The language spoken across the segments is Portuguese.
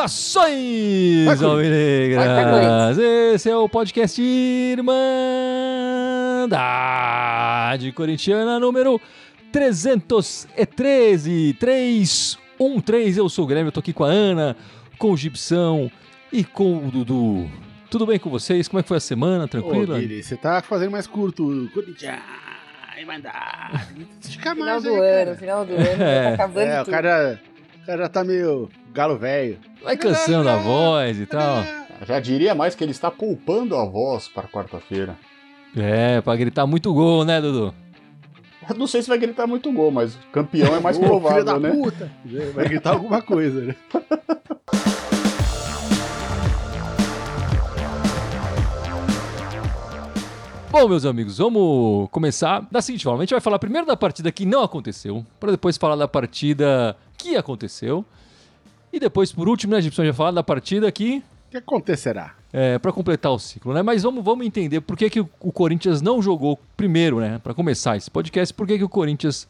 Saudações, Alvinegras! Esse é o podcast Irmandade Corintiana número 313, 313. Eu sou o Grêmio, eu tô aqui com a Ana, com o Gibson e com o Dudu. Tudo bem com vocês? Como é que foi a semana? Tranquila? Ô, Guilherme, você tá fazendo mais curto. Corinthians. Estica Final mais do aí, ano, final do ano, É. tá acabando É, o cara, o cara já tá meio galo velho. Vai cansando a voz e tal. Já diria mais que ele está poupando a voz para quarta-feira. É, pra gritar muito gol, né, Dudu? Eu Não sei se vai gritar muito gol, mas campeão é mais provável, da né? puta. Vai gritar alguma coisa, né? Bom, meus amigos, vamos começar da seguinte forma. A gente vai falar primeiro da partida que não aconteceu, para depois falar da partida que aconteceu. E depois, por último, né, a gente vai falar da partida que O que acontecerá? é, para completar o ciclo, né? Mas vamos, vamos entender por que, que o, o Corinthians não jogou primeiro, né? Para começar esse podcast, por que, que o Corinthians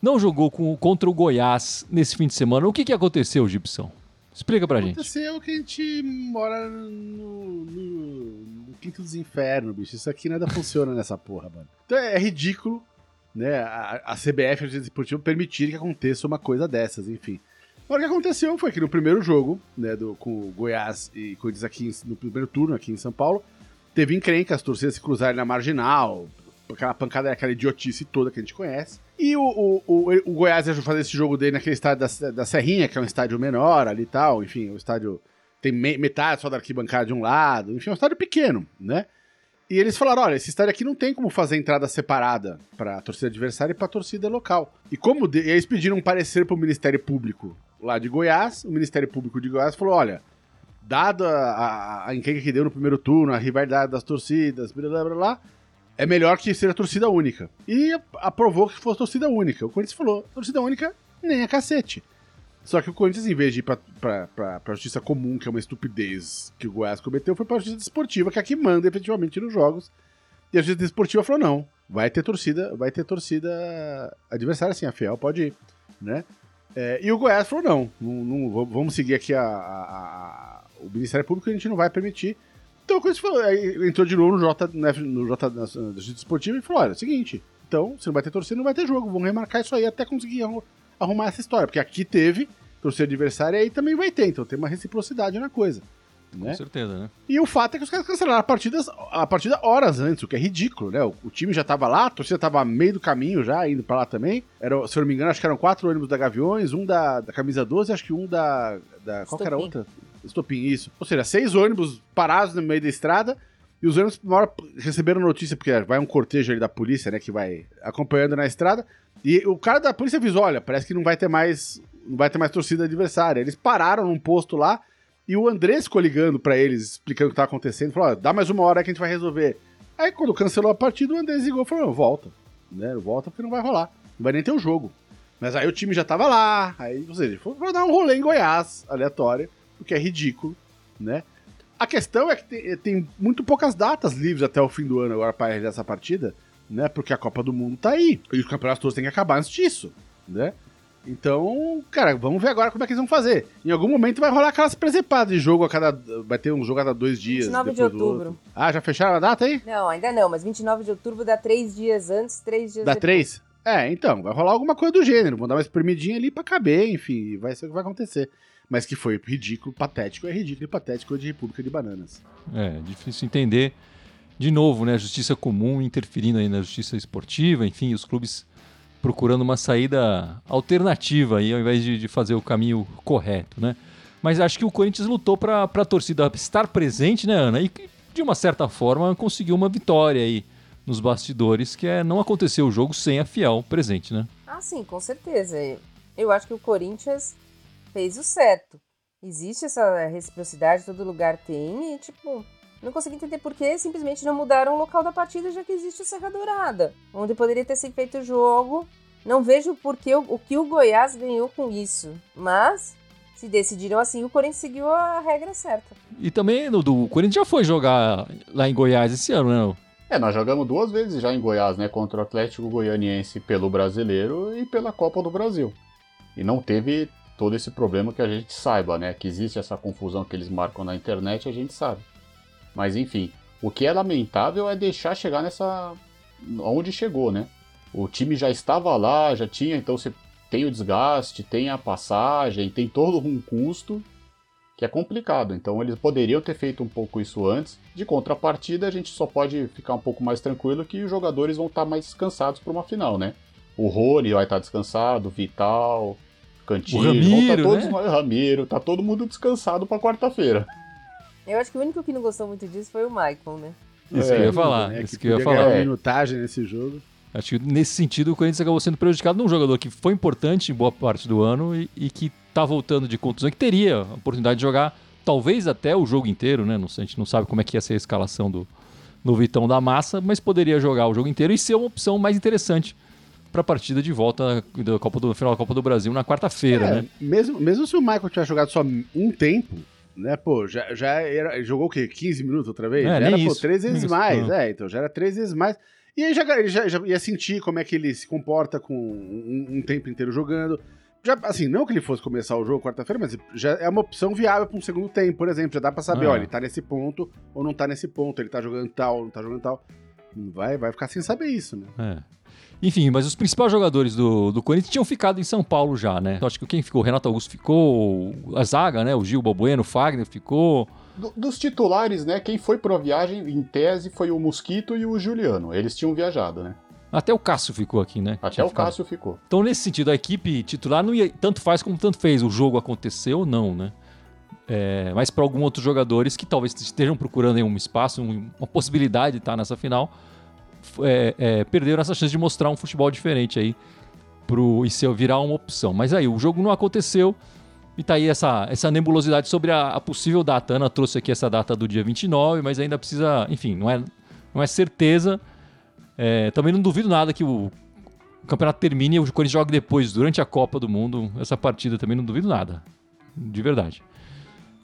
não jogou com- contra o Goiás nesse fim de semana? O que, que aconteceu, Gibson? Explica pra gente. Aconteceu que a gente mora no, no, no quinto dos infernos, bicho. Isso aqui nada funciona nessa porra, mano. Então é ridículo, né? A, a CBF, a Agência Esportiva, permitir que aconteça uma coisa dessas, enfim. O que aconteceu foi que no primeiro jogo, né, do, com o Goiás e Corinthians aqui no primeiro turno, aqui em São Paulo, teve encrenca, as torcidas se cruzarem na marginal, aquela pancada, aquela idiotice toda que a gente conhece. E o, o, o, o Goiás ia fazer esse jogo dele naquele estádio da, da Serrinha, que é um estádio menor ali e tal, enfim, o estádio tem me- metade só da arquibancada de um lado, enfim, é um estádio pequeno, né? E eles falaram: olha, esse estádio aqui não tem como fazer entrada separada para a torcida adversária e para a torcida local. E como de- e eles pediram um parecer para o Ministério Público lá de Goiás, o Ministério Público de Goiás falou: olha, dado a, a, a encrenca que deu no primeiro turno, a rivalidade das torcidas, blá blá blá, blá é melhor que seja torcida única. E aprovou que fosse torcida única. O Corinthians falou: torcida única nem a cacete. Só que o Corinthians, em vez de ir pra, pra, pra, pra justiça comum, que é uma estupidez que o Goiás cometeu, foi pra justiça desportiva, que é a que manda efetivamente nos jogos. E a justiça desportiva falou: não, vai ter torcida, vai ter torcida adversária, sim, a Fiel pode ir, né? É, e o Goiás falou: não, não, não, vamos seguir aqui a, a- a- o Ministério Público, a gente não vai permitir. Então o Corinthians falou, aí entrou de novo no J, né, no J da Justiça Desportiva e falou: olha, é o seguinte, então, se não vai ter torcida, não vai ter jogo, vamos remarcar isso aí até conseguir arru- arrumar essa história, porque aqui teve torcida adversária e aí também vai ter, então tem uma reciprocidade na coisa. Né? Com certeza, né? E o fato é que os caras cancelaram a partida, a partida horas antes, o que é ridículo, né? O, o time já tava lá, a torcida tava meio do caminho já, indo pra lá também. Era, se eu não me engano, acho que eram quatro ônibus da Gaviões, um da, da camisa 12, acho que um da. da qual que era a Estopim. outra? Estopim, isso. Ou seja, seis ônibus parados no meio da estrada. E os ônibus, uma hora, receberam notícia, porque vai um cortejo ali da polícia, né, que vai acompanhando na estrada. E o cara da polícia avisou: olha, parece que não vai ter mais. Não vai ter mais torcida adversária. Eles pararam num posto lá e o Andrés ficou ligando pra eles, explicando o que tava acontecendo. Falou: dá mais uma hora que a gente vai resolver. Aí quando cancelou a partida, o Andrés ligou e falou: volta. Né? Volta porque não vai rolar. Não vai nem ter o jogo. Mas aí o time já tava lá. Aí, ou seja, foi pra dar um rolê em Goiás, aleatório, o que é ridículo, né? A questão é que tem, tem muito poucas datas livres até o fim do ano agora para realizar essa partida, né? Porque a Copa do Mundo tá aí. E os campeonatos todos têm que acabar antes disso, né? Então, cara, vamos ver agora como é que eles vão fazer. Em algum momento vai rolar aquelas presepadas de jogo a cada. Vai ter um jogo a cada dois dias. 29 de outubro. Ah, já fecharam a data aí? Não, ainda não, mas 29 de outubro dá três dias antes, três dias Dá depois. três? É, então, vai rolar alguma coisa do gênero. Vão dar uma espremidinha ali pra caber, enfim, vai ser o que vai acontecer. Mas que foi ridículo, patético, é ridículo e patético de República de Bananas. É, difícil entender. De novo, né? A justiça comum interferindo aí na justiça esportiva, enfim, os clubes procurando uma saída alternativa aí, ao invés de, de fazer o caminho correto, né? Mas acho que o Corinthians lutou para a torcida estar presente, né, Ana? E que, de uma certa forma conseguiu uma vitória aí nos bastidores, que é não aconteceu o jogo sem a Fiel presente, né? Ah, sim, com certeza. Eu acho que o Corinthians fez o certo. Existe essa reciprocidade, todo lugar tem, e tipo, não consegui entender por que simplesmente não mudaram o local da partida, já que existe o Serra Dourada, onde poderia ter sido feito o jogo. Não vejo por que o, o que o Goiás ganhou com isso. Mas, Se decidiram assim, o Corinthians seguiu a regra certa. E também no do o Corinthians já foi jogar lá em Goiás esse ano, né? É, nós jogamos duas vezes já em Goiás, né? Contra o Atlético Goianiense pelo Brasileiro e pela Copa do Brasil. E não teve todo esse problema que a gente saiba, né? Que existe essa confusão que eles marcam na internet, a gente sabe. Mas enfim, o que é lamentável é deixar chegar nessa. onde chegou, né? O time já estava lá, já tinha, então você tem o desgaste, tem a passagem, tem todo um custo que é complicado. Então eles poderiam ter feito um pouco isso antes. De contrapartida, a gente só pode ficar um pouco mais tranquilo que os jogadores vão estar mais descansados para uma final, né? O Rony vai estar descansado, Vital, Cantillo, O Ramiro, tá todos, né? Ramiro, tá todo mundo descansado para quarta-feira. Eu acho que o único que não gostou muito disso foi o Michael, né? Isso É, que eu ia falar. né, isso que que eu ia falar. É. minutagem nesse jogo. Acho que nesse sentido o Corinthians acabou sendo prejudicado num jogador que foi importante em boa parte do ano e, e que tá voltando de contusão, que teria a oportunidade de jogar talvez até o jogo inteiro, né? Não sei, a gente não sabe como é que ia ser a escalação do, no Vitão da Massa, mas poderia jogar o jogo inteiro e ser uma opção mais interessante para a partida de volta da Copa do final da Copa do Brasil na quarta-feira, É, né? mesmo, mesmo se o Michael tivesse jogado só um tempo, né, pô, já, já era, jogou o quê? 15 minutos outra vez? É, já era, pô, isso. três vezes isso, mais. não. É, então já era três vezes mais. E aí já, ele já, já ia sentir como é que ele se comporta com um, um tempo inteiro jogando. Já, assim, não que ele fosse começar o jogo quarta-feira, mas já é uma opção viável para um segundo tempo, por exemplo. Já dá pra saber, Ah. ó, ele tá nesse ponto ou não tá nesse ponto, ele tá jogando tal ou não tá jogando tal. Vai, vai ficar sem saber isso, né? É. Enfim, mas os principais jogadores do, do Corinthians tinham ficado em São Paulo já, né? Eu acho que quem ficou? O Renato Augusto ficou, a zaga, né? O Gil Balbueno, o Fagner ficou. Do- dos titulares, né? Quem foi pra viagem, em tese, foi o Mosquito e o Juliano. Eles tinham viajado, né? Até o Cássio ficou aqui, né? Até Tinha o ficado. Cássio ficou. Então, nesse sentido, a equipe titular não ia, tanto faz como tanto fez. O jogo aconteceu ou não, né? É, mas para alguns outros jogadores que talvez estejam procurando um espaço, um- uma possibilidade de estar nessa final, é, é, perderam essa chance de mostrar um futebol diferente aí pro, e virar uma opção. Mas aí, o jogo não aconteceu e tá aí essa, essa nebulosidade sobre a, a possível data. A Ana trouxe aqui essa data do dia 29, mas ainda precisa, enfim, não é, não é certeza. É, também não duvido nada que o, o campeonato termine e o Corinthians jogue depois, durante a Copa do Mundo, essa partida também não duvido nada. De verdade.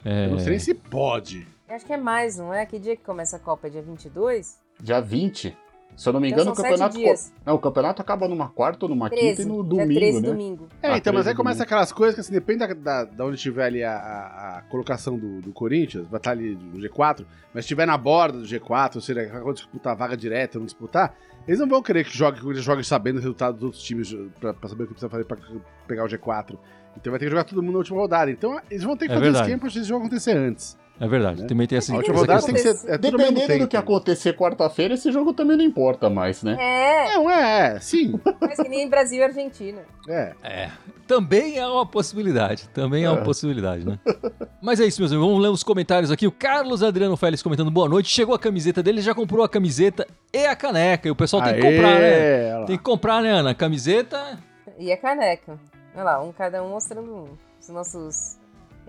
É, Eu não sei nem se pode. Eu acho que é mais, não é? Que dia que começa a Copa? É dia 22? Dia 20. Se eu não me Então engano, o são campeonato. Não, o campeonato acaba numa quarta ou numa 13. quinta e no dia domingo, 13 né? domingo. É, Ah, então, mas aí 13 começa aquelas coisas que, assim, depende da, da, da onde tiver ali a, a- a colocação do, do Corinthians, vai estar ali no G4, mas se estiver na borda do G4, ou seja, quando disputar a vaga direta ou não disputar, eles não vão querer que jogue, que o Corinthians jogue sabendo o resultado dos outros times pra, pra saber o que precisa fazer pra pegar o G4. Então vai ter que jogar todo mundo na última rodada. Então eles vão ter que É fazer verdade. esquema pra esse jogo acontecer antes. É verdade. Né? Também tem essa, essa rodada tem que ser. É Dependendo do tempo. que acontecer quarta-feira, esse jogo também não importa mais, né? É, Não, é, sim. mas que nem Brasil e Argentina. É. É, também é uma possibilidade. Também é uma É. possibilidade, né? Mas é isso, meus amigos. Vamos ler os comentários aqui. O Carlos Adriano Félix comentando boa noite. Chegou a camiseta dele, já comprou a camiseta e a caneca. E o pessoal tem que Aê, comprar, né? lá. Tem que comprar, né, Ana? Camiseta. E a caneca. Olha lá, um cada um mostrando os nossos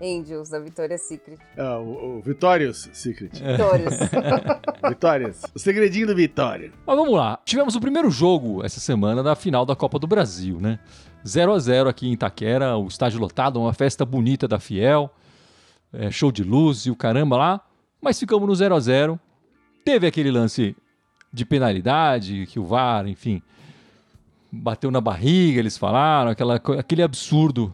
angels da Victoria's Secret. Ah, o, o Vitórios Secret. Vitórias. Vitórias. O segredinho do Vitória. Mas vamos lá. Tivemos o primeiro jogo essa semana da final da Copa do Brasil, né? 0 a 0 aqui em Itaquera, o estádio lotado, uma festa bonita da Fiel. é, show de luz e o caramba lá. Mas ficamos no 0 a 0 Teve aquele lance de penalidade, que o VAR, enfim, bateu na barriga, eles falaram, aquela, aquele absurdo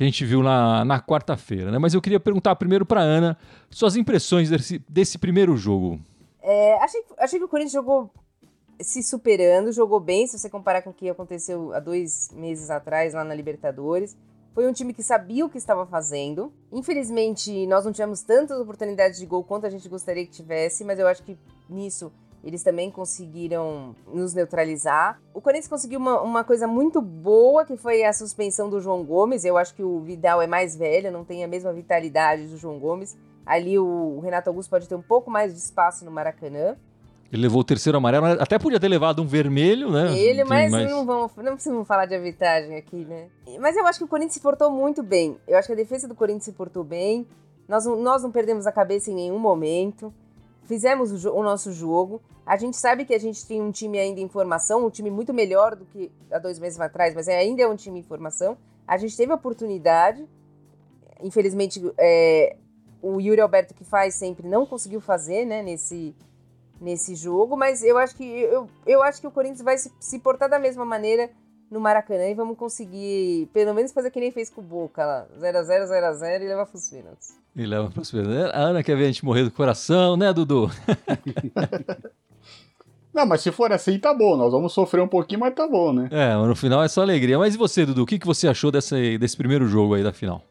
que a gente viu na, na quarta-feira, né? Mas eu queria perguntar primeiro para Ana suas impressões desse, desse primeiro jogo. É, achei, achei que o Corinthians jogou se superando, jogou bem, se você comparar com o que aconteceu há dois meses atrás lá na Libertadores. Foi um time que sabia o que estava fazendo. Infelizmente, nós não tivemos tantas oportunidades de gol quanto a gente gostaria que tivesse, mas eu acho que nisso eles também conseguiram nos neutralizar. O Corinthians conseguiu uma, uma coisa muito boa, que foi a suspensão do João Gomes. Eu acho que o Vidal é mais velho, não tem a mesma vitalidade do João Gomes. Ali o, Renato Augusto pode ter um pouco mais de espaço no Maracanã. Ele levou o terceiro amarelo, até podia ter levado um vermelho, né? Ele, mas, não vamos, não precisamos falar de arbitragem aqui, né? Mas eu acho que o Corinthians se portou muito bem. Eu acho que a defesa do Corinthians se portou bem. Nós, nós não perdemos a cabeça em nenhum momento. Fizemos o, o nosso jogo. A gente sabe que a gente tem um time ainda em formação, um time muito melhor do que há dois meses atrás, mas ainda é um time em formação. A gente teve a oportunidade. infelizmente, é, o Yuri Alberto que faz sempre não conseguiu fazer, né, nesse, nesse jogo, mas eu acho que eu, eu acho que o Corinthians vai se, se portar da mesma maneira no Maracanã e vamos conseguir, pelo menos, fazer que nem fez com o Boca lá. 0x0, 0x0 e levar pros pênaltis. E leva pros pênaltis. A Ana quer ver a gente morrer do coração, né, Dudu? Não, mas se for assim, tá bom. Nós vamos sofrer um pouquinho, mas tá bom, né? É, no final é só alegria. Mas e você, Dudu? O que, que você achou dessa, desse primeiro jogo aí da final?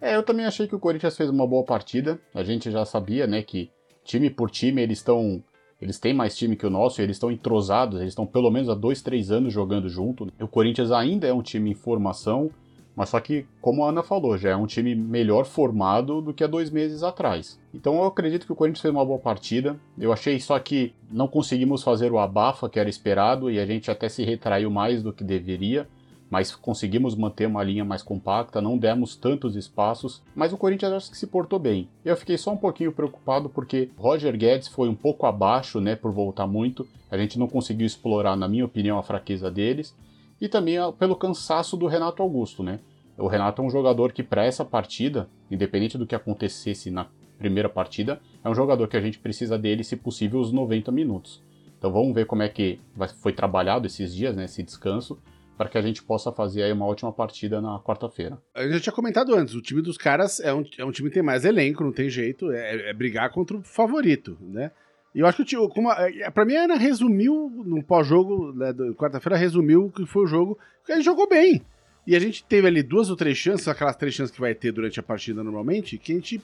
É, eu também achei que o Corinthians fez uma boa partida. A gente já sabia, né, que time por time eles estão. Eles têm mais time que o nosso, eles estão entrosados, eles estão pelo menos há dois, três anos jogando junto. O Corinthians ainda é um time em formação, mas só que, como a Ana falou, já é um time melhor formado do que há dois meses atrás. Então eu acredito que o Corinthians fez uma boa partida. Eu achei só que não conseguimos fazer o abafa que era esperado e a gente até se retraiu mais do que deveria mas conseguimos manter uma linha mais compacta, não demos tantos espaços, mas o Corinthians acho que se portou bem. Eu fiquei só um pouquinho preocupado porque Roger Guedes foi um pouco abaixo, né, por voltar muito. A gente não conseguiu explorar, na minha opinião, a fraqueza deles e também pelo cansaço do Renato Augusto, né? O Renato é um jogador que para essa partida, independente do que acontecesse na primeira partida, é um jogador que a gente precisa dele, se possível, os 90 minutos. Então vamos ver como é que foi trabalhado esses dias, né, esse descanso, para que a gente possa fazer aí uma ótima partida na quarta-feira. Eu já tinha comentado antes, o time dos caras é um, é um time que tem mais elenco, não tem jeito, é, é brigar contra o favorito, né? E eu acho que o como é, para mim a Ana resumiu no pós-jogo, né, quarta-feira resumiu o que foi o jogo, que ele jogou bem. E a gente teve ali duas ou três chances, aquelas três chances que vai ter durante a partida normalmente, que a gente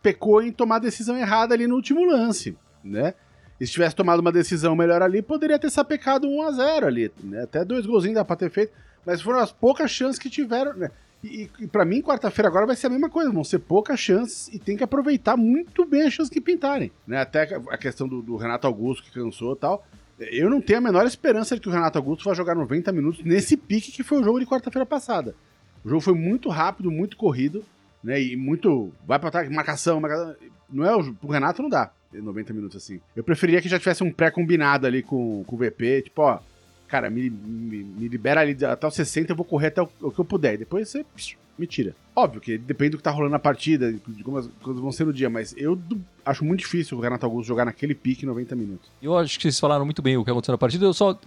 pecou em tomar a decisão errada ali no último lance, né? E se tivesse tomado uma decisão melhor ali, poderia ter sapecado 1 a 0 ali, né? Até dois golzinhos dá pra ter feito, mas foram as poucas chances que tiveram, né? E, e para mim, quarta-feira agora vai ser a mesma coisa, vão ser poucas chances e tem que aproveitar muito bem as chances que pintarem, né? Até a questão do, do Renato Augusto que cansou e tal. Eu não tenho a menor esperança de que o Renato Augusto vá jogar 90 minutos nesse pique que foi o jogo de quarta-feira passada. O jogo foi muito rápido, muito corrido, né? E muito. Vai pra trás, marcação, marcação. Não é o. Pro Renato não dá. 90 minutos assim. Eu preferia que já tivesse um pré-combinado ali com, com o VP, tipo, ó, cara, me, me, me, libera ali até os 60, eu vou correr até o, o que eu puder. E depois você psh, me tira. Óbvio que depende do que tá rolando na partida, de como as coisas vão ser no dia, mas eu do, acho muito difícil o Renato Augusto jogar naquele pique 90 minutos. Eu acho que vocês falaram muito bem o que aconteceu na partida. Eu só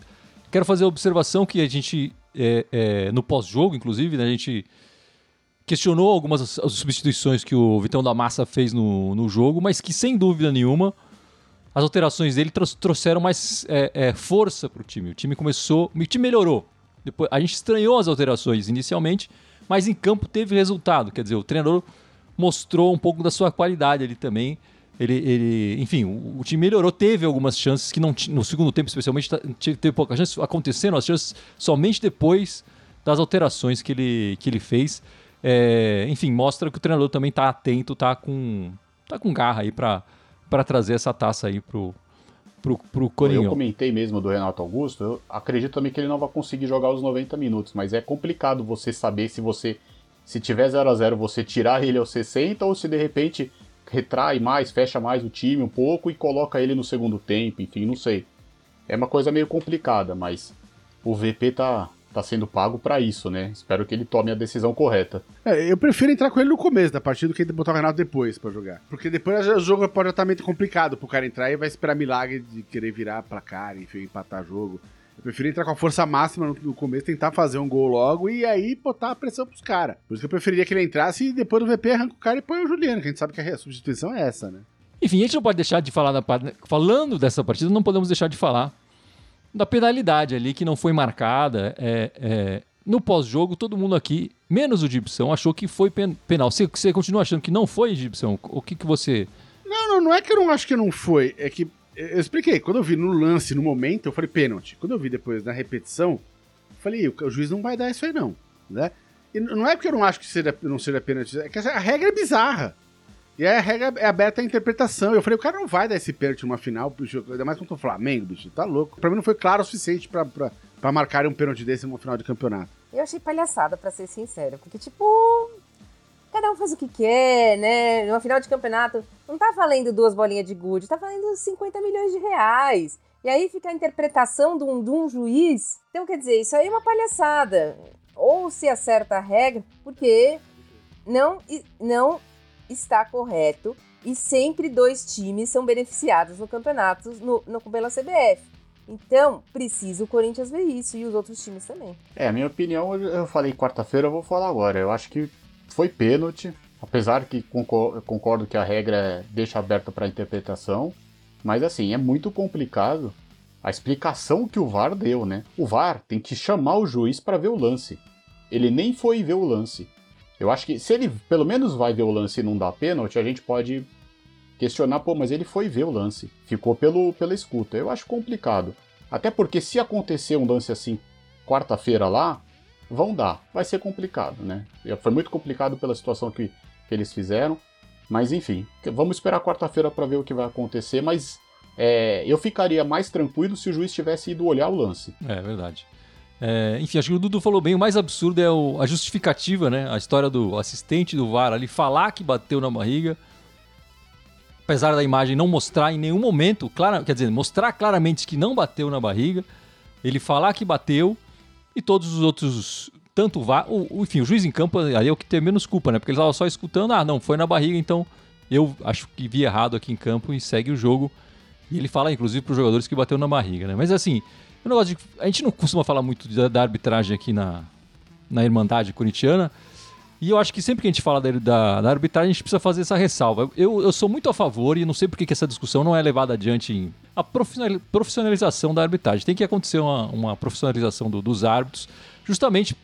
quero fazer a observação que a gente, é, é, no pós-jogo, inclusive, né, a gente questionou algumas substituições que o Vitão da Massa fez no, no jogo, mas que sem dúvida nenhuma as alterações dele trouxeram mais é, é, força para o time. O time começou, o time melhorou. Depois, a gente estranhou as alterações inicialmente, mas em campo teve resultado. Quer dizer, o treinador mostrou um pouco da sua qualidade ali também. Ele, ele enfim, o, o, time melhorou, teve algumas chances que não no segundo tempo, especialmente, teve poucas chances acontecendo, as chances somente depois das alterações que ele, que ele fez. É, enfim, mostra que o treinador também está atento, está com, tá com garra aí para trazer essa taça aí pro, pro, pro Coringão. Eu comentei mesmo do Renato Augusto, eu acredito também que ele não vai conseguir jogar os 90 minutos, mas é complicado você saber se você, se tiver 0 a 0 você tirar ele aos 60 ou se de repente retrai mais, fecha mais o time um pouco e coloca ele no segundo tempo, enfim, não sei. É uma coisa meio complicada, mas o VP tá, tá sendo pago para isso, né? Espero que ele tome a decisão correta. É, eu prefiro entrar com ele no começo da partida do que botar o Renato depois para jogar. Porque depois o jogo pode estar meio complicado pro cara entrar e vai esperar milagre de querer virar placar, enfim, empatar jogo. Eu prefiro entrar com a força máxima no, no, começo, tentar fazer um gol logo e aí botar a pressão pros caras. Por isso que eu preferiria que ele entrasse e depois do VP arranca o cara e põe o Juliano, que a gente sabe que a substituição é essa, né? Enfim, a gente não pode deixar de falar da falando dessa partida, não podemos deixar de falar da penalidade ali que não foi marcada. É, é, no pós-jogo, todo mundo aqui, menos o Gibson, achou que foi penal. Você, você continua achando que não foi, Gibson? O que, que você. Não, não, não é que eu não acho que não foi. É que. Eu expliquei. Quando eu vi no lance, no momento, eu falei pênalti. Quando eu vi depois na repetição, eu falei, o, o juiz não vai dar isso aí, não. Né? E não é porque eu não acho que seja, não seja pênalti, é que a regra é bizarra. E a regra é aberta à interpretação. Eu falei, o cara não vai dar esse pênalti numa final, ainda mais contra o Flamengo, bicho, tá louco. Pra mim não foi claro o suficiente pra, pra, pra marcar um pênalti desse numa final de campeonato. Eu achei palhaçada, pra ser sincero, porque, tipo, cada um faz o que quer, né? Numa final de campeonato, não tá valendo duas bolinhas de gude, tá valendo 50 milhões de reais. E aí fica a interpretação de um, de um juiz. Então, quer dizer, isso aí é uma palhaçada. Ou se acerta a regra, porque não, não está correto e sempre dois times são beneficiados no campeonato no, no, pela CBF. Então, precisa o Corinthians ver isso e os outros times também. É, a minha opinião, eu falei quarta-feira, eu vou falar agora. Eu acho que foi pênalti, apesar que concordo que a regra deixa aberta para interpretação. Mas assim, é muito complicado a explicação que o VAR deu, né? O VAR tem que chamar o juiz para ver o lance. Ele nem foi ver o lance. Eu acho que se ele pelo menos vai ver o lance e não dá pênalti, a gente pode questionar, pô, mas ele foi ver o lance. Ficou pelo, pela escuta. Eu acho complicado. Até porque se acontecer um lance assim quarta-feira lá, vão dar. Vai ser complicado, né? Foi muito complicado pela situação que, que eles fizeram. Mas enfim, vamos esperar quarta-feira para ver o que vai acontecer. Mas é, eu ficaria mais tranquilo se o juiz tivesse ido olhar o lance. É verdade. É, enfim, acho que o Dudu falou bem. O mais absurdo é o, a justificativa, né? A história do assistente do VAR ali falar que bateu na barriga. Apesar da imagem não mostrar em nenhum momento, clara, quer dizer, mostrar claramente que não bateu na barriga, ele falar que bateu e todos os outros, tanto o VAR, o, enfim, o juiz em campo aí é o que tem menos culpa, né? Porque ele estava só escutando, ah, não, foi na barriga, então eu acho que vi errado aqui em campo e segue o jogo. E ele fala, inclusive, para os jogadores que bateu na barriga, né? Mas assim, de, a gente não costuma falar muito da, da, arbitragem aqui na, na Irmandade Corintiana. E eu acho que sempre que a gente fala da, da, da arbitragem, a gente precisa fazer essa ressalva. Eu, eu sou muito a favor, e não sei por que essa discussão não é levada adiante em a profissionalização da arbitragem. Tem que acontecer uma, uma profissionalização do, dos árbitros, justamente.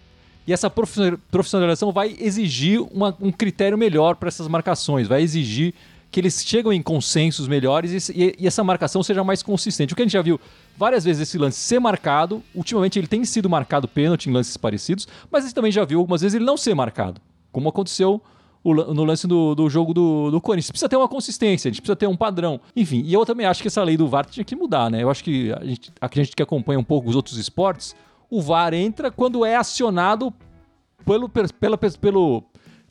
E essa profissionalização vai exigir uma, um critério melhor para essas marcações, vai exigir que eles chegam em consensos melhores e, e, essa marcação seja mais consistente. O que a gente já viu várias vezes esse lance ser marcado, ultimamente ele tem sido marcado pênalti em lances parecidos, mas a gente também já viu algumas vezes ele não ser marcado, como aconteceu no lance do, do jogo do, do Corinthians. Precisa ter uma consistência, a gente precisa ter um padrão. Enfim, e eu também acho que essa lei do VAR tinha que mudar, né? Eu acho que a gente, a gente que acompanha um pouco os outros esportes, o VAR entra quando é acionado pelo, pela, pelo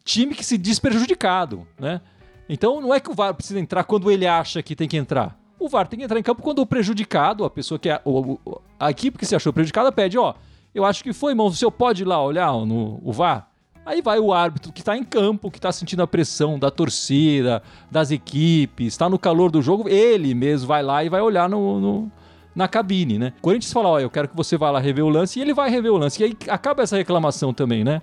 time que se diz prejudicado, né? Então não é que o VAR precisa entrar quando ele acha que tem que entrar. O VAR tem que entrar em campo quando o prejudicado, a pessoa que é. A, a equipe que se achou prejudicada pede, ó, eu acho que foi, irmão, o senhor pode ir lá olhar no o VAR? Aí vai o árbitro que está em campo, que está sentindo a pressão da torcida, das equipes, está no calor do jogo, ele mesmo vai lá e vai olhar no, no na cabine, né? Corinthians fala, ó, eu quero que você vá lá rever o lance, e ele vai rever o lance. E aí acaba essa reclamação também, né?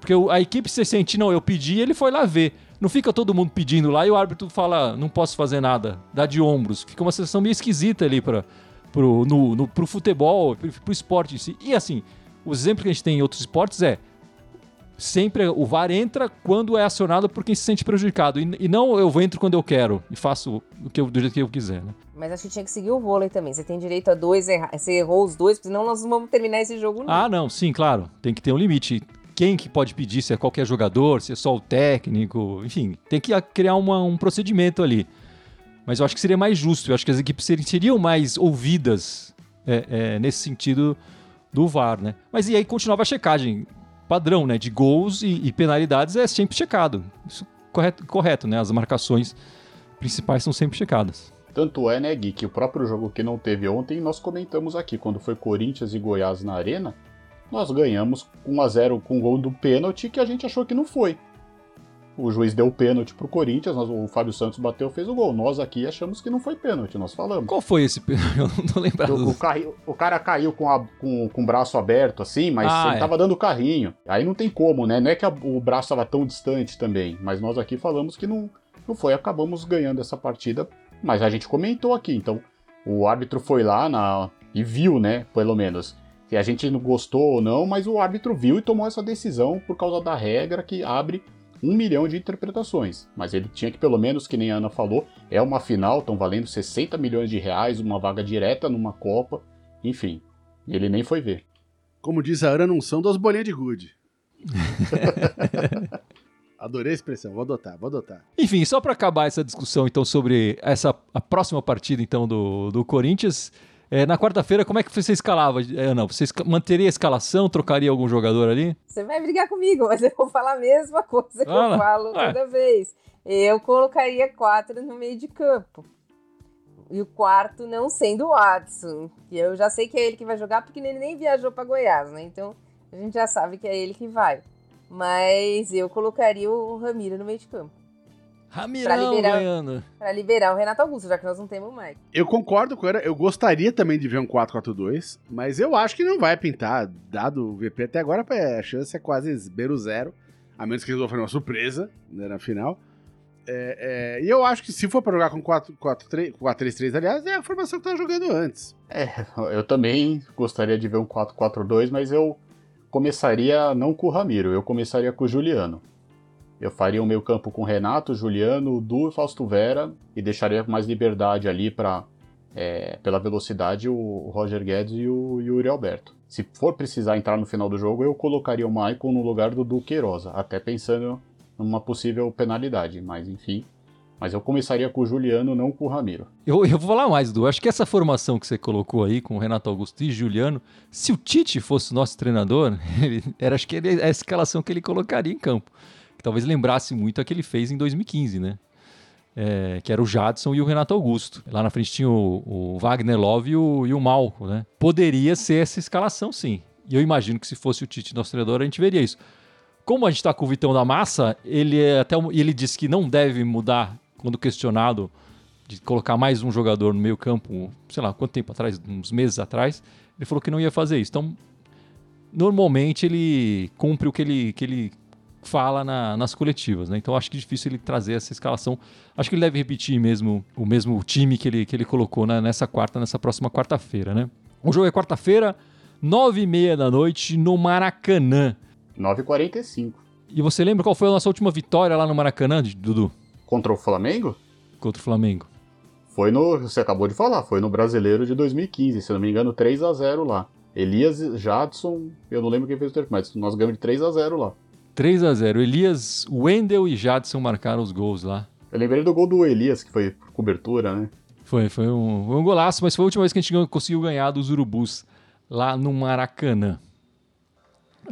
Porque a equipe se sente, não, eu pedi, e ele foi lá ver. Não fica todo mundo pedindo lá e o árbitro fala, não posso fazer nada, dá de ombros. Fica uma sensação meio esquisita ali para pro, no, no, pro futebol, pro, pro esporte em si. E assim, o exemplo que a gente tem em outros esportes é sempre o VAR entra quando é acionado por quem se sente prejudicado. E, e não eu entro quando eu quero e faço o que eu, do jeito que eu quiser, né? Mas acho que tinha que seguir o vôlei também. Você tem direito a dois, errar. você errou os dois, senão nós não vamos terminar esse jogo. Não. Ah, não, sim, claro. Tem que ter um limite quem que pode pedir, se é qualquer jogador, se é só o técnico, enfim, tem que criar uma, um procedimento ali. Mas eu acho que seria mais justo, eu acho que as equipes seriam mais ouvidas é, é, nesse sentido do VAR, né? Mas e aí continuava a checagem padrão, né? De gols e, e penalidades é sempre checado. Isso correto, correto, né? As marcações principais são sempre checadas. Tanto é, né, Gui, que o próprio jogo que não teve ontem, nós comentamos aqui, quando foi Corinthians e Goiás na Arena, nós ganhamos 1 a 0 com o gol do pênalti que a gente achou que não foi. O juiz deu o pênalti pro Corinthians, nós, o Fábio Santos bateu, fez o gol. Nós aqui achamos que não foi pênalti, nós falamos. Qual foi esse pênalti? Eu não tô lembrado. O, o, o cara caiu com, a, com, com o braço aberto assim, mas ah, ele é. tava dando carrinho. Aí não tem como, né? Não é que a, o braço estava tão distante também, mas nós aqui falamos que não, não foi. Acabamos ganhando essa partida, mas a gente comentou aqui. Então o árbitro foi lá na, e viu, né? Pelo menos se a gente não gostou ou não, mas o árbitro viu e tomou essa decisão por causa da regra que abre um milhão de interpretações. Mas ele tinha que, pelo menos, que nem a Ana falou, é uma final, estão valendo 60 milhões de reais, uma vaga direta numa Copa, enfim. Ele nem foi ver. Como diz a Ana, não são duas bolinhas de gude. Adorei a expressão, vou adotar, vou adotar. Enfim, só para acabar essa discussão então sobre essa a próxima partida então do, do Corinthians, é, na quarta-feira, como é que você escalava, Ana? Você manteria a escalação, trocaria algum jogador ali? Você vai brigar comigo, mas eu vou falar a mesma coisa que eu falo é. toda vez. Eu colocaria quatro no meio de campo. E o quarto não sendo o Watson. Que eu já sei que é ele que vai jogar, porque ele nem viajou para Goiás, né? Então a gente já sabe que é ele que vai. Mas eu colocaria o Ramiro no meio de campo. Ramirão liberar- ganhando. Pra liberar o Renato Augusto, já que nós não temos Mike. Eu concordo com ela. Eu gostaria também de ver um 4-4-2, mas eu acho que não vai pintar. Dado o VP até agora, é, a chance é quase beiro zero. A menos que eles vão fazer uma surpresa né, na final. É, é, e eu acho que se for pra jogar com 4-3-3, 4-3-3, aliás, é a formação que tava jogando antes. É, eu também gostaria de ver um 4-4-2, mas eu começaria não com o Ramiro, eu começaria com o Juliano. Eu faria o meio campo com Renato, Juliano, Du e Fausto Vera e deixaria mais liberdade ali para pela velocidade o Roger Guedes e o Yuri Alberto. Se for precisar entrar no final do jogo, eu colocaria o Maicon no lugar do Du Queiroza, até pensando numa possível penalidade, mas enfim. Mas eu começaria com o Juliano, não com o Ramiro. Eu, eu vou falar mais, Du. Acho que essa formação que você colocou aí com o Renato Augusto e Juliano, se o Tite fosse nosso treinador, ele, era, acho que ele, é a escalação que ele colocaria em campo. Que talvez lembrasse muito a que ele fez em 2015, né? É, que era o Jadson e o Renato Augusto. Lá na frente tinha o, o Wagner Love e o, e o Malco, né? Poderia ser essa escalação, sim. E eu imagino que se fosse o Tite nosso treinador, a gente veria isso. Como a gente está com o Vitão da Massa, ele é até ele disse que não deve mudar quando questionado de colocar mais um jogador no meio campo, sei lá, quanto tempo atrás, uns meses atrás, ele falou que não ia fazer isso. Então, normalmente ele cumpre o que ele, que ele fala na- nas coletivas, né? Então acho que é difícil ele trazer essa escalação. Acho que ele deve repetir mesmo o mesmo time que ele, que ele colocou na- nessa quarta, nessa próxima quarta-feira, né? O jogo é quarta-feira, nove e meia da noite, no Maracanã. 9h45. E você lembra qual foi a nossa última vitória lá no Maracanã, Dudu? Contra o Flamengo? Contra o Flamengo. Foi no. Você acabou de falar, foi no brasileiro de 2015, se não me engano, 3 a 0 lá. Elias Jadson, eu não lembro quem fez o terceiro, mas nós ganhamos de 3 a 0 lá. 3 a 0 Elias, Wendel e Jadson marcaram os gols lá. Eu lembrei do gol do Elias, que foi por cobertura, né? Foi, foi um, foi um golaço, mas foi a última vez que a gente conseguiu ganhar dos Urubus lá no Maracanã.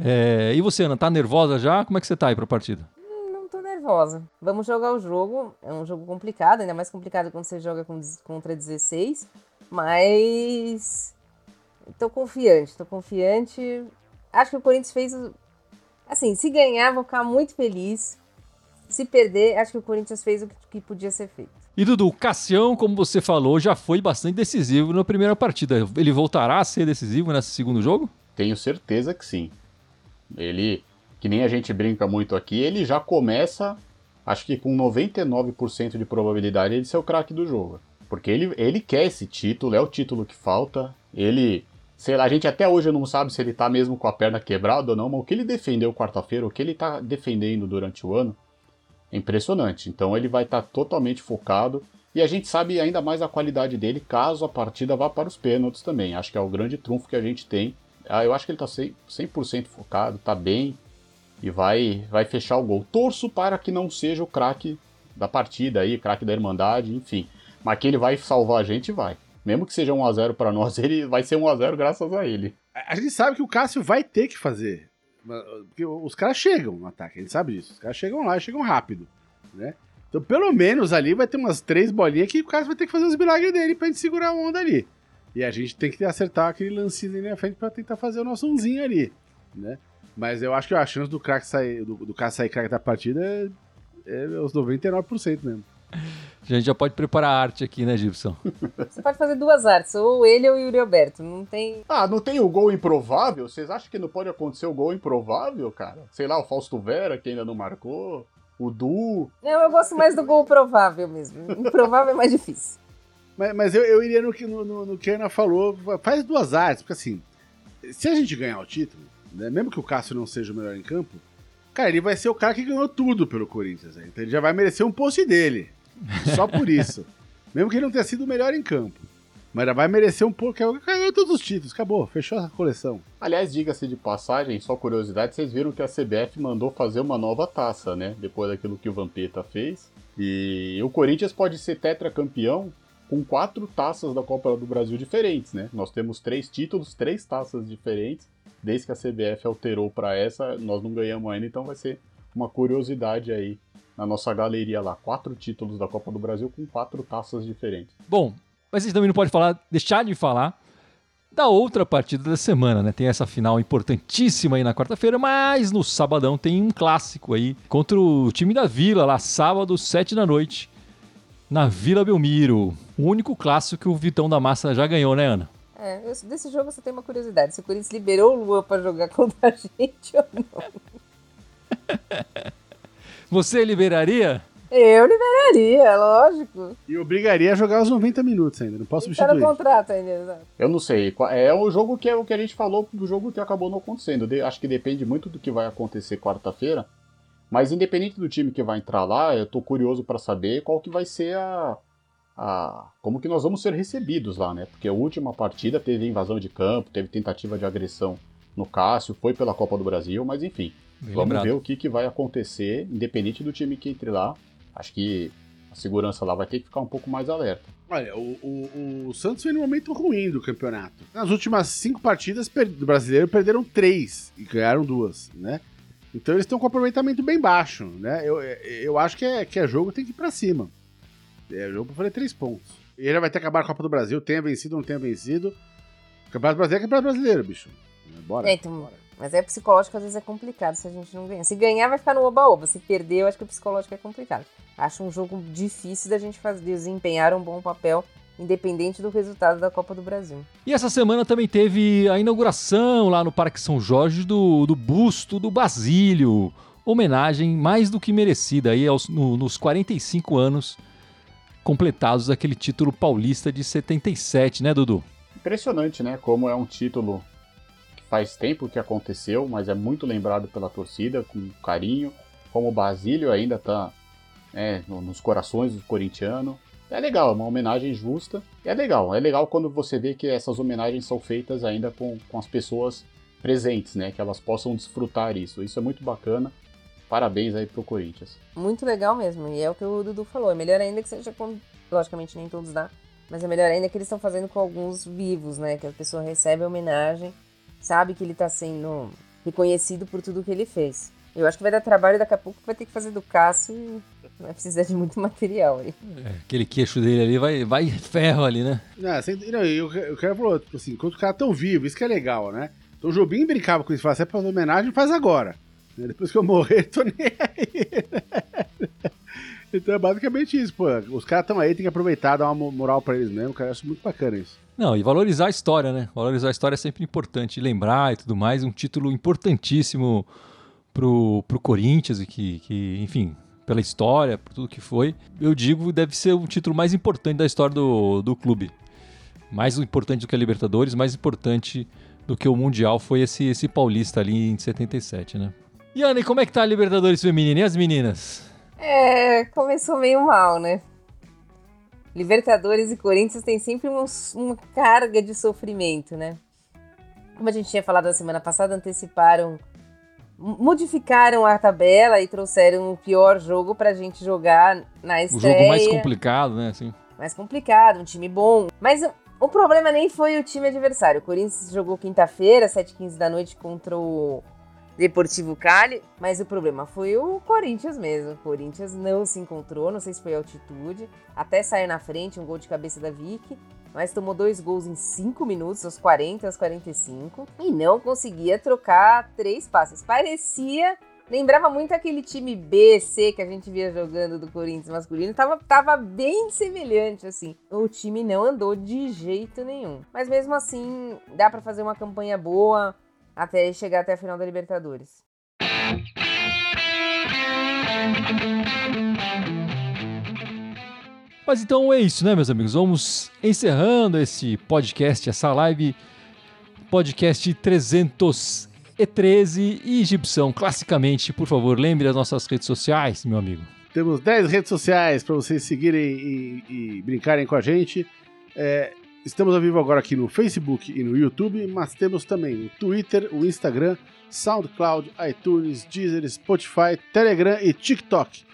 É, e você, Ana, tá nervosa já? Como é que você tá aí pra partida? Não tô nervosa. Vamos jogar o jogo. É um jogo complicado, ainda mais complicado quando você joga com, contra 16. Mas. Tô confiante, tô confiante. Acho que o Corinthians fez. Assim, se ganhar, vou ficar muito feliz. Se perder, acho que o Corinthians fez o que- que podia ser feito. E Dudu, o Cassião, como você falou, já foi bastante decisivo na primeira partida. Ele voltará a ser decisivo nesse segundo jogo? Tenho certeza que sim. Ele, que nem a gente brinca muito aqui, ele já começa, acho que com 99% de probabilidade de ser o craque do jogo. Porque ele, ele quer esse título, é o título que falta. Ele, sei lá, a gente até hoje não sabe se ele tá mesmo com a perna quebrada ou não, mas o que ele defendeu quarta-feira, o que ele tá defendendo durante o ano, é impressionante. Então ele vai estar totalmente focado. E a gente sabe ainda mais a qualidade dele caso a partida vá para os pênaltis também. Acho que é o grande trunfo que a gente tem. Ah, Eu acho que ele tá 100%, 100% focado, tá bem e vai, vai fechar o gol. Torço para que não seja o craque da partida aí, craque da Irmandade, enfim. Mas que ele vai salvar a gente, vai. Mesmo que seja 1x0 para nós, ele vai ser 1x0 graças a ele. A a gente sabe que o Cássio vai ter que fazer. Porque os caras chegam no ataque, a gente sabe disso. Os caras chegam lá, chegam rápido, né? Então, pelo menos ali vai ter umas três bolinhas que o Cássio vai ter que fazer os milagres dele pra gente segurar a onda ali. E a gente tem que acertar aquele lancinho ali na frente pra tentar fazer o nosso umzinho ali, né? Mas eu acho que a chance do craque sair, do, do Cássio sair craque da partida é, é os 99% mesmo. A gente já pode preparar a arte aqui, né, Gibson? Você pode fazer duas artes, ou ele ou o Yuri Alberto. Não tem. Ah, não tem o gol improvável? Vocês acham que não pode acontecer o gol improvável, cara? Sei lá, o Fausto Vera, que ainda não marcou. O Du. Não, eu gosto mais do gol provável mesmo. Improvável é mais difícil. Mas, mas eu, eu iria no que, no, no, no que a Ana falou, faz duas artes, porque assim, se a gente ganhar o título, né, mesmo que o Cássio não seja o melhor em campo, cara, ele vai ser o cara que ganhou tudo pelo Corinthians, né? então ele já vai merecer um post dele, só por isso. mesmo que ele não tenha sido o melhor em campo. Mas vai merecer um pouco, ganhou todos os títulos, acabou, fechou a coleção. Aliás, diga-se de passagem, só curiosidade, vocês viram que a CBF mandou fazer uma nova taça, né? Depois daquilo que o Vampeta fez. E o Corinthians pode ser tetracampeão com quatro taças da Copa do Brasil diferentes, né? Nós temos três títulos, três taças diferentes. Desde que a CBF alterou para essa, nós não ganhamos ainda, então vai ser uma curiosidade aí na nossa galeria lá. Quatro títulos da Copa do Brasil com quatro taças diferentes. Bom, mas vocês também não podem falar, deixar de falar da outra partida da semana, né? Tem essa final importantíssima aí na quarta-feira, mas no sabadão tem um clássico aí contra o time da Vila, lá sábado, sete da noite, na Vila Belmiro. O único clássico que o Vitão da Massa já ganhou, né, Ana? É, eu, desse jogo você tem uma curiosidade. Se o Corinthians liberou o Luan pra jogar contra a gente ou não. Você liberaria? Eu liberaria, lógico. E obrigaria a jogar os 90 minutos ainda, não posso Tá no substituir. contrato ainda, exato. Eu não sei. É o jogo que é o que a gente falou do jogo que acabou não acontecendo. De- acho que depende muito do que vai acontecer quarta-feira. Mas independente do time que vai entrar lá, eu tô curioso pra saber qual que vai ser a, a. Como que nós vamos ser recebidos lá, né? Porque a última partida teve invasão de campo, teve tentativa de agressão no Cássio, foi pela Copa do Brasil, mas enfim. Bem Vamos lembrado. ver o que, que vai acontecer, independente do time que entre lá. Acho que a segurança lá vai ter que ficar um pouco mais alerta. Olha, o, o, o Santos vem num momento ruim do campeonato. Nas últimas cinco partidas do brasileiro, perderam três e ganharam duas, né? Então eles têm um comprometimento bem baixo, né? Eu, eu acho que é, que é jogo, tem que ir pra cima. É jogo pra fazer três pontos. E ele vai ter que acabar a Copa do Brasil, tenha vencido ou não tenha vencido. Campeonato Brasileiro é Campeonato Brasileiro, bicho. Bora. É, então, mas é psicológico, às vezes é complicado se a gente não ganhar. Se ganhar, vai ficar no oba-oba. Se perder, eu acho que o psicológico é complicado. Acho um jogo difícil da gente fazer, desempenhar um bom papel, independente do resultado da Copa do Brasil. E essa semana também teve a inauguração lá no Parque São Jorge do, do busto do Basílio. Homenagem mais do que merecida aí aos, no- nos 45 anos completados daquele título paulista de 77, né, Dudu? Impressionante, né? Como é um título faz tempo que aconteceu, mas é muito lembrado pela torcida, com carinho. Como o Basílio ainda tá né, no- nos corações dos corintianos. É legal, é uma homenagem justa. É legal, é legal quando você vê que essas homenagens são feitas ainda com, com as pessoas presentes, né? Que elas possam desfrutar isso. Isso é muito bacana. Parabéns aí pro Corinthians. Muito legal mesmo. E é o que o Dudu falou. É melhor ainda que seja com. Logicamente, nem todos dá. Mas é melhor ainda que eles estão fazendo com alguns vivos, né? Que a pessoa recebe a homenagem, sabe que ele tá sendo reconhecido por tudo que ele fez. Eu acho que vai dar trabalho daqui a pouco vai ter que fazer do Cássio e vai precisar de muito material aí. É, aquele queixo dele ali vai, vai ferro ali, né? Não, sem, não, eu, eu quero falar, tipo assim, enquanto os caras tão vivos, isso que é legal, né? Então o Jobim brincava com isso, falava, se é pra fazer homenagem, faz agora. Depois que eu morrer, tô nem aí. então é basicamente isso, pô. Os caras estão aí, tem que aproveitar, dar uma mo- moral pra eles mesmo, cara. Eu acho muito bacana isso. Não, e valorizar a história, né? Valorizar a história é sempre importante. Lembrar e tudo mais, um título importantíssimo pro, pro Corinthians, que, que, enfim, pela história, por tudo que foi. Eu digo, deve ser o título mais importante da história do, do clube. Mais importante do que a Libertadores, mais importante do que o Mundial foi esse, esse paulista ali em 77, né? E Ana, e como é que tá a Libertadores feminina? E as meninas? É, começou meio mal, né? Libertadores e Corinthians tem sempre uns- uma carga de sofrimento, né? Como a gente tinha falado na semana passada, anteciparam, modificaram a tabela e trouxeram o pior jogo pra gente jogar na O estreia. jogo mais complicado, né? Assim. mais complicado, um time bom. Mas o, o problema nem foi o time adversário. O Corinthians jogou quinta-feira, 7h15 da noite, contra o Deportivo Cali. Mas o problema foi o Corinthians mesmo. O Corinthians não se encontrou, não sei se foi altitude. Até saiu na frente, um gol de cabeça da Vicky. Mas tomou dois gols em 5 minutos, aos 40 aos 45. E não conseguia trocar três passes. Parecia Lembrava muito aquele time B, C que a gente via jogando do Corinthians masculino. Tava, tava bem semelhante, assim. O time não andou de jeito nenhum. Mas mesmo assim, dá pra fazer uma campanha boa até chegar até a final da Libertadores. Mas então é isso, né, meus amigos? Vamos encerrando esse podcast, essa live, podcast 313 e Gibson. Classicamente, por favor, lembre as nossas redes sociais, meu amigo. Temos 10 redes sociais para vocês seguirem e, e brincarem com a gente. É, estamos ao vivo agora aqui no Facebook e no YouTube, mas temos também o Twitter, o Instagram, SoundCloud, iTunes, Deezer, Spotify, Telegram e TikTok.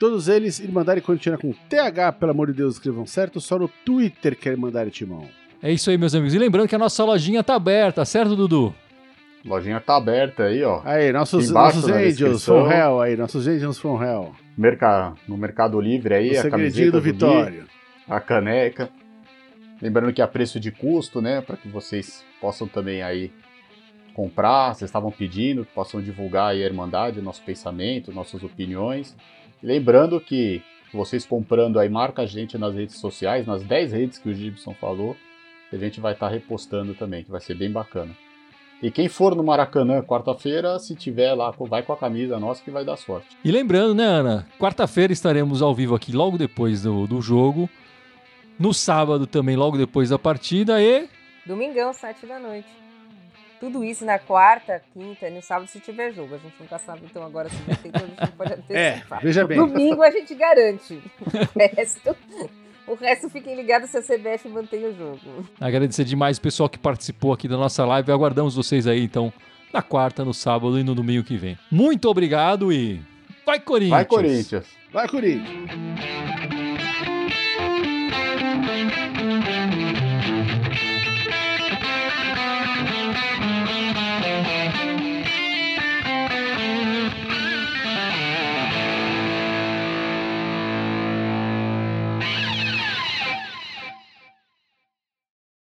Todos eles Irmandade Corintiana com TH, pelo amor de Deus, escrevam certo, só no Twitter que é Irmandade Timão. É isso aí, meus amigos. E lembrando que a nossa lojinha tá aberta, certo, Dudu? Lojinha tá aberta aí, ó. Aí, nossos, Embaixo nossos Angels from Hell aí, nossos Angels from Hell. Merca... No Mercado Livre aí, o a camiseta do do Gui, Vitório. a caneca. Lembrando que a preço de custo, né, para que vocês possam também aí comprar, vocês estavam pedindo, que possam divulgar aí a Irmandade, nosso pensamento, nossas opiniões. Lembrando que vocês comprando aí, marca a gente nas redes sociais, nas 10 redes que o Gibson falou, a gente vai estar tá repostando também, que vai ser bem bacana. E quem for no Maracanã quarta-feira, se tiver lá, vai com a camisa nossa que vai dar sorte. E lembrando, né, Ana? Quarta-feira estaremos ao vivo aqui logo depois do, do jogo. No sábado também, logo depois da partida. E. Domingão, sete da noite. Tudo isso na quarta, quinta e no sábado se tiver jogo. A gente nunca sabe, então agora se vai ter, então a gente não pode antecipar. É, veja bem. Domingo a gente garante. O resto, o resto fiquem ligados se a CBF mantém o jogo. Agradecer demais o pessoal que participou aqui da nossa live. Aguardamos vocês aí, então, na quarta, no sábado e no domingo que vem. Muito obrigado e. Vai, Corinthians! Vai, Corinthians! Vai, Corinthians!